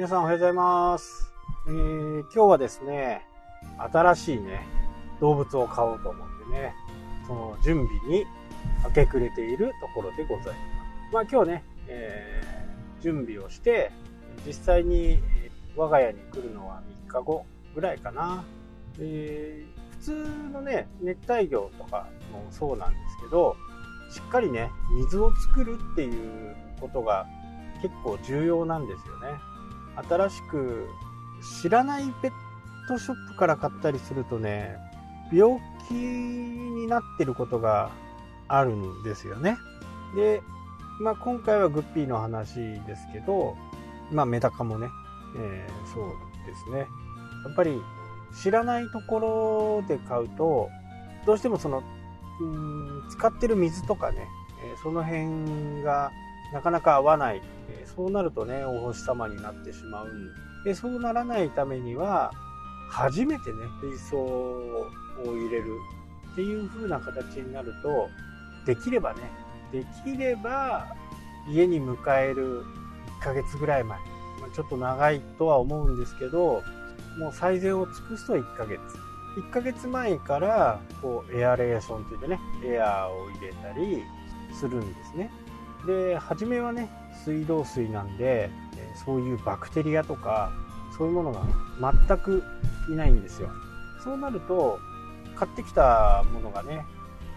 皆さんおはようございます。えー、今日はですね、新しいね、動物を飼おうと思ってね、その準備に明け暮れているところでございます。まあ今日ね、えー、準備をして、実際に我が家に来るのは3日後ぐらいかな。えー、普通のね、熱帯魚とかもそうなんですけど、しっかりね、水を作るっていうことが結構重要なんですよね。新しく知らないペットショップから買ったりするとね、病気になってることがあるんですよね。で、まあ今回はグッピーの話ですけど、まあメダカもね、えー、そうですね。やっぱり知らないところで買うと、どうしてもその、うん使ってる水とかね、えその辺がなかなか合わない。そうなるとね、お星様になってしまうんで、そうならないためには、初めてね、水槽を入れるっていう風な形になると、できればね、できれば家に迎える1ヶ月ぐらい前、まちょっと長いとは思うんですけど、もう最善を尽くすと1ヶ月。1ヶ月前から、こう、エアレーションといってね、エアーを入れたりするんですね。で、初めはね、水道水なんで、そういうバクテリアとか、そういうものが全くいないんですよ。そうなると、買ってきたものがね、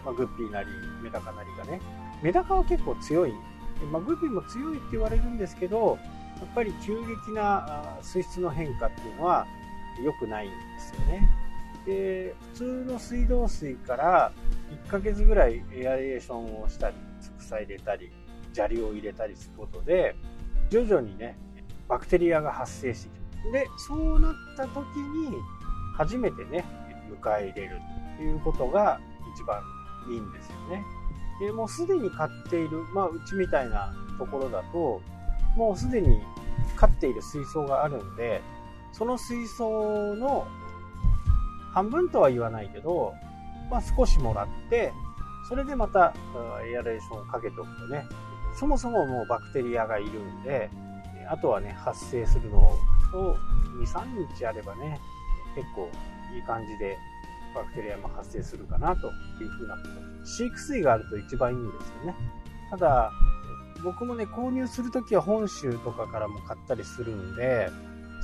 まあ、グッピーなり、メダカなりがね、メダカは結構強い。でまあ、グッピーも強いって言われるんですけど、やっぱり急激な水質の変化っていうのは良くないんですよね。で、普通の水道水から1ヶ月ぐらいエアレーションをしたり、草入れたり、砂利を入れたりすることで、徐々にね、バクテリアが発生してきる。で、そうなった時に、初めてね、迎え入れるということが一番いいんですよね。で、もうすでに飼っている、まあ、うちみたいなところだと、もうすでに飼っている水槽があるんで、その水槽の半分とは言わないけど、まあ、少しもらって、それでまたエアレーションをかけておくとね、そもそももうバクテリアがいるんで、あとはね、発生するのを2、3日あればね、結構いい感じでバクテリアも発生するかなというふうなこと。飼育水があると一番いいんですよね。ただ、僕もね、購入するときは本州とかからも買ったりするんで、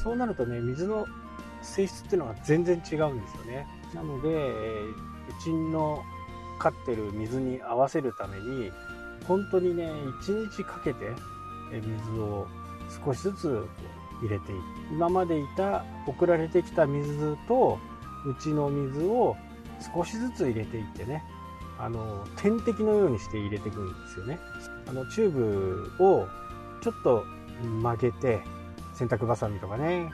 そうなるとね、水の性質っていうのが全然違うんですよね。なので、うちの飼ってる水に合わせるために、本当にね、1日かけて水を少しずつ入れていく。今までいた送られてきた水とうちの水を少しずつ入れていってね、あの、点滴のようにして入れていくんですよね。あの、チューブをちょっと曲げて、洗濯バサミとかね、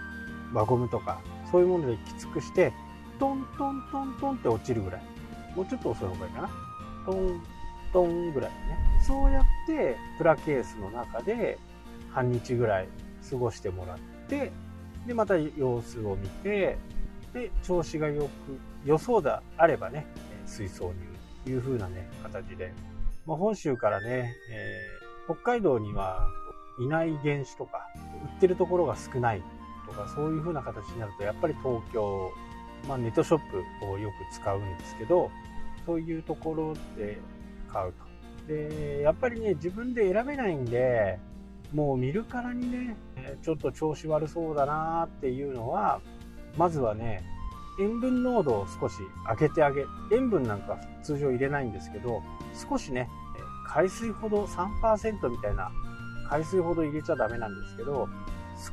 輪ゴムとか、そういうものできつくして、トントントントンって落ちるぐらい。もうちょっと遅い方がいいかな。トントンぐらいね。そうやって、プラケースの中で半日ぐらい過ごしてもらって、で、また様子を見て、で、調子がよく、予想であればね、水槽にという風なね、形で。まあ、本州からね、えー北海道にはいない原種とか、売ってるところが少ないとか、そういう風な形になると、やっぱり東京、まあ、ネットショップをよく使うんですけど、そういうところで買うと。で、やっぱりね、自分で選べないんで、もう見るからにね、ちょっと調子悪そうだなっていうのは、まずはね、塩分濃度を少し上げてあげ、塩分なんか通常入れないんですけど、少しね、海水ほど3%みたいな海水ほど入れちゃダメなんですけど、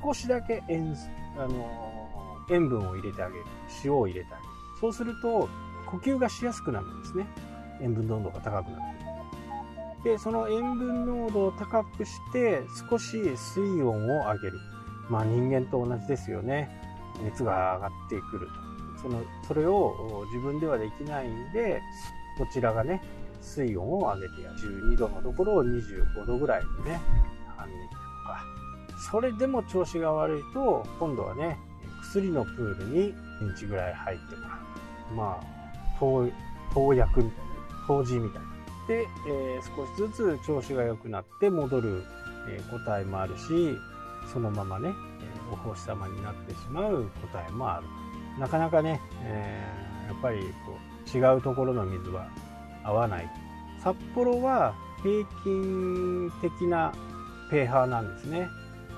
少しだけ塩、あの塩分を入れてあげる。塩を入れてあげる。そうすると、呼吸がしやすくなるんですね。塩分濃度が高くなる。で、その塩分濃度を高くして、少し水温を上げる。まあ人間と同じですよね。熱が上がってくると。その、それを自分ではできないんで、こちらがね、水温を上げてやる。12度のところを25度ぐらいにね、半日とか。それでも調子が悪いと、今度はね、薬のプールに1日ぐらい入ってもらう。まあ、投薬みたいな、投じみたいな。で、えー少しずつ調子が良くなって戻る、えー個体もあるし、そのままね、えーお星様になってしまう個体もある。なかなかね、えー、やっぱりこう違うところの水は合わない。札幌は平均的な pH なんですね。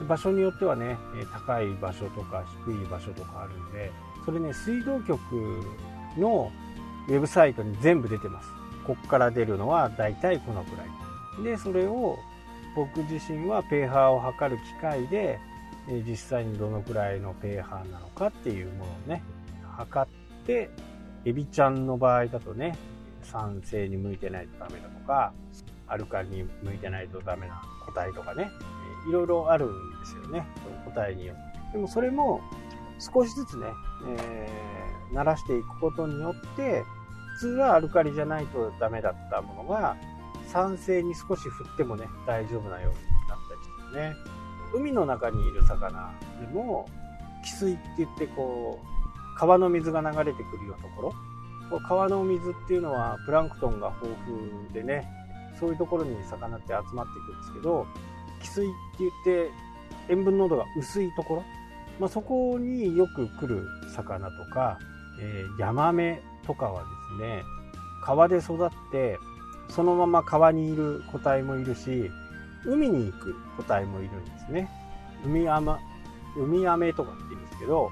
場所によってはね高い場所とか低い場所とかあるんでそれね水道局のウェブサイトに全部出てます。こっから出るのはだいたいこのくらい。でそれを僕自身は pH を測る機械で実際にどのくらいの pH なのかっていうものをね測ってエビちゃんの場合だとね酸性に向いてないとダメだとかアルカリに向いてないとダメな個体とかねいろいろあるんですよね。その個体によって。でもそれも少しずつね、えー、慣らしていくことによって普通はアルカリじゃないとダメだったものが酸性に少し振ってもね大丈夫なようになったりしてね。海の中にいる魚でも汽水って言ってこう川の水が流れてくるようなところ。川の水っていうのはプランクトンが豊富でねそういうところに魚って集まっていくんですけど汽水って言って塩分濃度が薄いところ、まあ、そこによく来る魚とか、えー、ヤマメとかはですね川で育ってそのまま川にいる個体もいるし海に行く個体もいるんですね。海アマ海アメとかって言うんですけど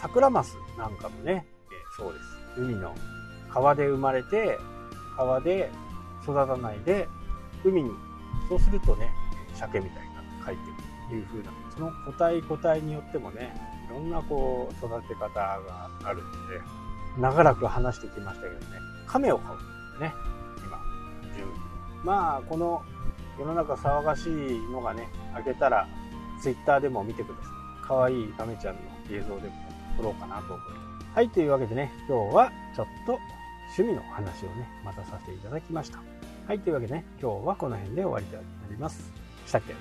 サクラマスなんかもね、えー、そうです。海の川で生まれて川で育たないで海にそうするとね鮭みたいなって帰ってくるという風なその個体個体によってもねいろんなこう育て方があるので長らく話してきましたけどね。亀を飼うね今。準備まあこの世の中騒がしいのがね開けたら Twitter でも見てください。可愛い亀ちゃんの映像でも撮ろうかなと思います。はいというわけでね今日はちょっと趣味の話をねまたさせていただきました。はいというわけでね今日はこの辺で終わりとなります。したっけ？